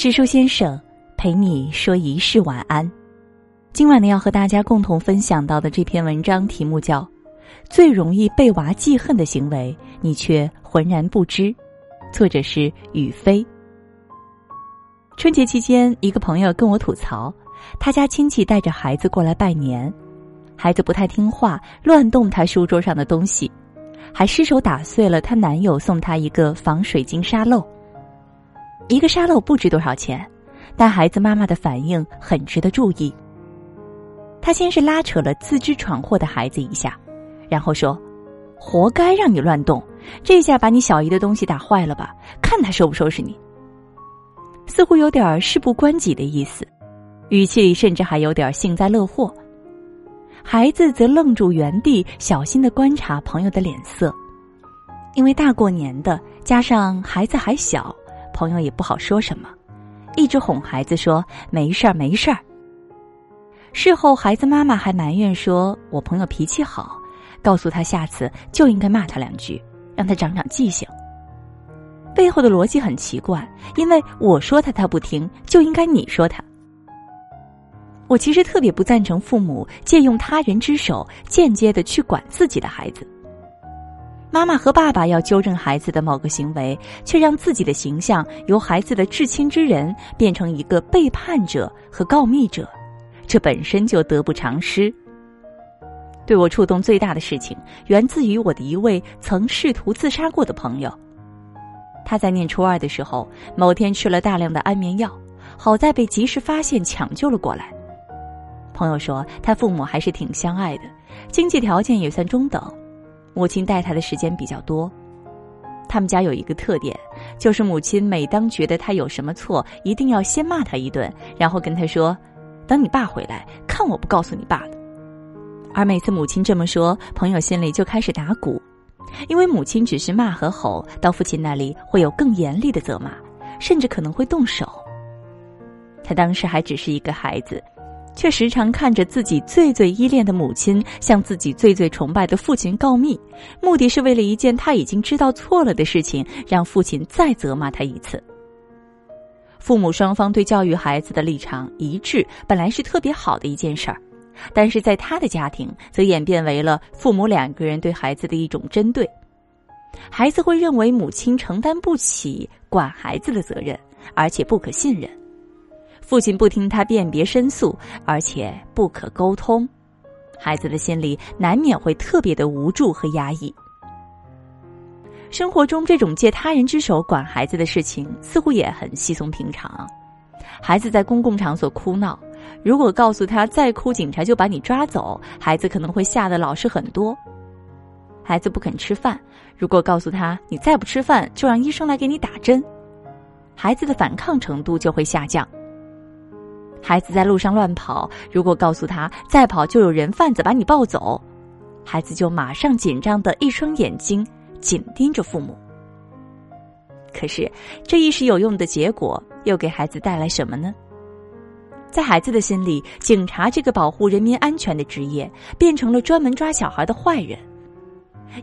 知书先生陪你说一世晚安。今晚呢，要和大家共同分享到的这篇文章题目叫《最容易被娃记恨的行为，你却浑然不知》，作者是雨飞。春节期间，一个朋友跟我吐槽，他家亲戚带着孩子过来拜年，孩子不太听话，乱动他书桌上的东西，还失手打碎了她男友送她一个防水晶沙漏。一个沙漏不值多少钱，但孩子妈妈的反应很值得注意。他先是拉扯了自知闯祸的孩子一下，然后说：“活该让你乱动，这下把你小姨的东西打坏了吧？看他收不收拾你。”似乎有点事不关己的意思，语气里甚至还有点幸灾乐祸。孩子则愣住原地，小心的观察朋友的脸色，因为大过年的，加上孩子还小。朋友也不好说什么，一直哄孩子说没事儿没事儿。事后孩子妈妈还埋怨说：“我朋友脾气好，告诉他下次就应该骂他两句，让他长长记性。”背后的逻辑很奇怪，因为我说他他不听，就应该你说他。我其实特别不赞成父母借用他人之手间接的去管自己的孩子。妈妈和爸爸要纠正孩子的某个行为，却让自己的形象由孩子的至亲之人变成一个背叛者和告密者，这本身就得不偿失。对我触动最大的事情，源自于我的一位曾试图自杀过的朋友。他在念初二的时候，某天吃了大量的安眠药，好在被及时发现抢救了过来。朋友说，他父母还是挺相爱的，经济条件也算中等。母亲带他的时间比较多，他们家有一个特点，就是母亲每当觉得他有什么错，一定要先骂他一顿，然后跟他说：“等你爸回来，看我不告诉你爸的。”而每次母亲这么说，朋友心里就开始打鼓，因为母亲只是骂和吼，到父亲那里会有更严厉的责骂，甚至可能会动手。他当时还只是一个孩子。却时常看着自己最最依恋的母亲向自己最最崇拜的父亲告密，目的是为了一件他已经知道错了的事情，让父亲再责骂他一次。父母双方对教育孩子的立场一致，本来是特别好的一件事儿，但是在他的家庭则演变为了父母两个人对孩子的一种针对。孩子会认为母亲承担不起管孩子的责任，而且不可信任。父亲不听他辨别申诉，而且不可沟通，孩子的心里难免会特别的无助和压抑。生活中，这种借他人之手管孩子的事情似乎也很稀松平常。孩子在公共场所哭闹，如果告诉他再哭，警察就把你抓走，孩子可能会吓得老实很多。孩子不肯吃饭，如果告诉他你再不吃饭，就让医生来给你打针，孩子的反抗程度就会下降。孩子在路上乱跑，如果告诉他再跑就有人贩子把你抱走，孩子就马上紧张的一双眼睛紧盯着父母。可是这一时有用的结果，又给孩子带来什么呢？在孩子的心里，警察这个保护人民安全的职业，变成了专门抓小孩的坏人；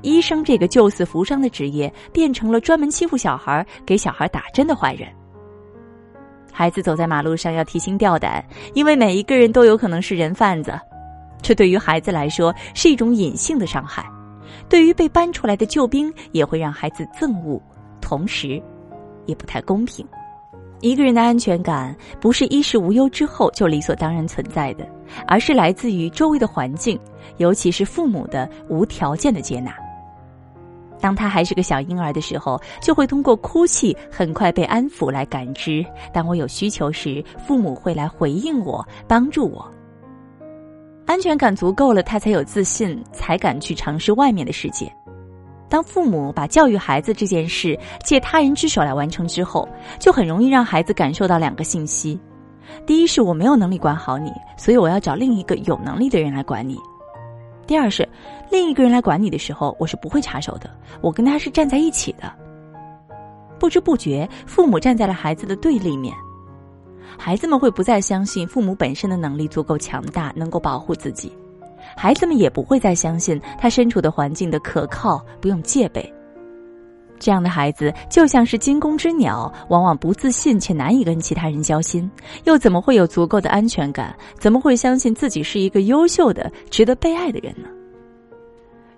医生这个救死扶伤的职业，变成了专门欺负小孩、给小孩打针的坏人。孩子走在马路上要提心吊胆，因为每一个人都有可能是人贩子。这对于孩子来说是一种隐性的伤害，对于被搬出来的救兵也会让孩子憎恶，同时，也不太公平。一个人的安全感不是衣食无忧之后就理所当然存在的，而是来自于周围的环境，尤其是父母的无条件的接纳。当他还是个小婴儿的时候，就会通过哭泣很快被安抚来感知。当我有需求时，父母会来回应我，帮助我。安全感足够了，他才有自信，才敢去尝试外面的世界。当父母把教育孩子这件事借他人之手来完成之后，就很容易让孩子感受到两个信息：第一是我没有能力管好你，所以我要找另一个有能力的人来管你。第二是，另一个人来管你的时候，我是不会插手的。我跟他是站在一起的。不知不觉，父母站在了孩子的对立面，孩子们会不再相信父母本身的能力足够强大，能够保护自己；孩子们也不会再相信他身处的环境的可靠，不用戒备。这样的孩子就像是惊弓之鸟，往往不自信且难以跟其他人交心，又怎么会有足够的安全感？怎么会相信自己是一个优秀的、值得被爱的人呢？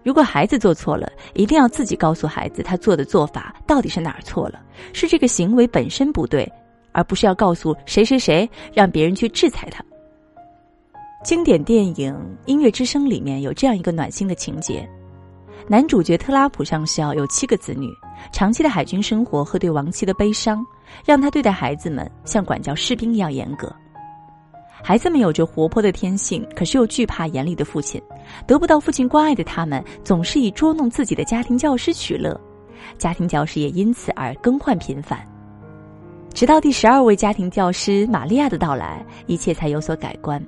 如果孩子做错了，一定要自己告诉孩子他做的做法到底是哪儿错了，是这个行为本身不对，而不是要告诉谁谁谁让别人去制裁他。经典电影《音乐之声》里面有这样一个暖心的情节。男主角特拉普上校有七个子女，长期的海军生活和对亡妻的悲伤，让他对待孩子们像管教士兵一样严格。孩子们有着活泼的天性，可是又惧怕严厉的父亲，得不到父亲关爱的他们，总是以捉弄自己的家庭教师取乐，家庭教师也因此而更换频繁。直到第十二位家庭教师玛利亚的到来，一切才有所改观。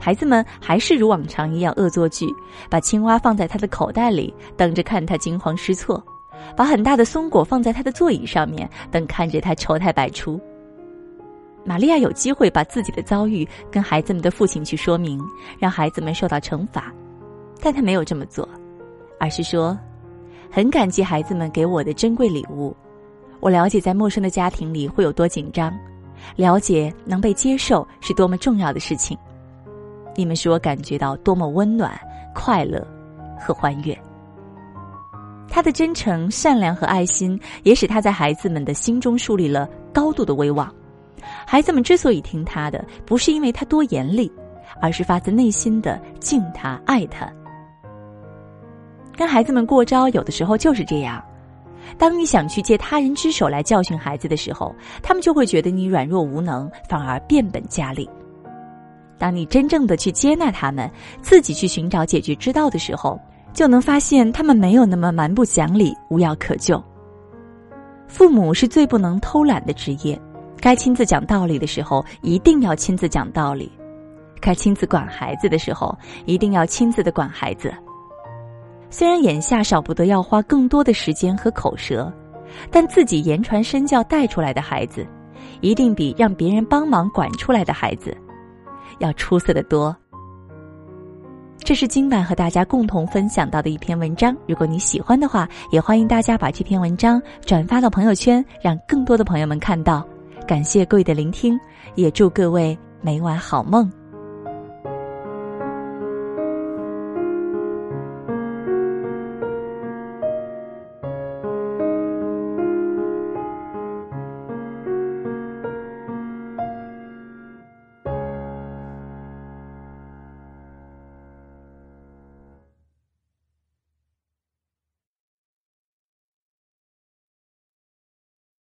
孩子们还是如往常一样恶作剧，把青蛙放在他的口袋里，等着看他惊慌失措；把很大的松果放在他的座椅上面，等看着他丑态百出。玛利亚有机会把自己的遭遇跟孩子们的父亲去说明，让孩子们受到惩罚，但他没有这么做，而是说：“很感激孩子们给我的珍贵礼物，我了解在陌生的家庭里会有多紧张，了解能被接受是多么重要的事情。”你们使我感觉到多么温暖、快乐和欢悦。他的真诚、善良和爱心，也使他在孩子们的心中树立了高度的威望。孩子们之所以听他的，不是因为他多严厉，而是发自内心的敬他、爱他。跟孩子们过招，有的时候就是这样。当你想去借他人之手来教训孩子的时候，他们就会觉得你软弱无能，反而变本加厉。当你真正的去接纳他们，自己去寻找解决之道的时候，就能发现他们没有那么蛮不讲理、无药可救。父母是最不能偷懒的职业，该亲自讲道理的时候，一定要亲自讲道理；该亲自管孩子的时候，一定要亲自的管孩子。虽然眼下少不得要花更多的时间和口舌，但自己言传身教带出来的孩子，一定比让别人帮忙管出来的孩子。要出色的多。这是今晚和大家共同分享到的一篇文章。如果你喜欢的话，也欢迎大家把这篇文章转发到朋友圈，让更多的朋友们看到。感谢各位的聆听，也祝各位每晚好梦。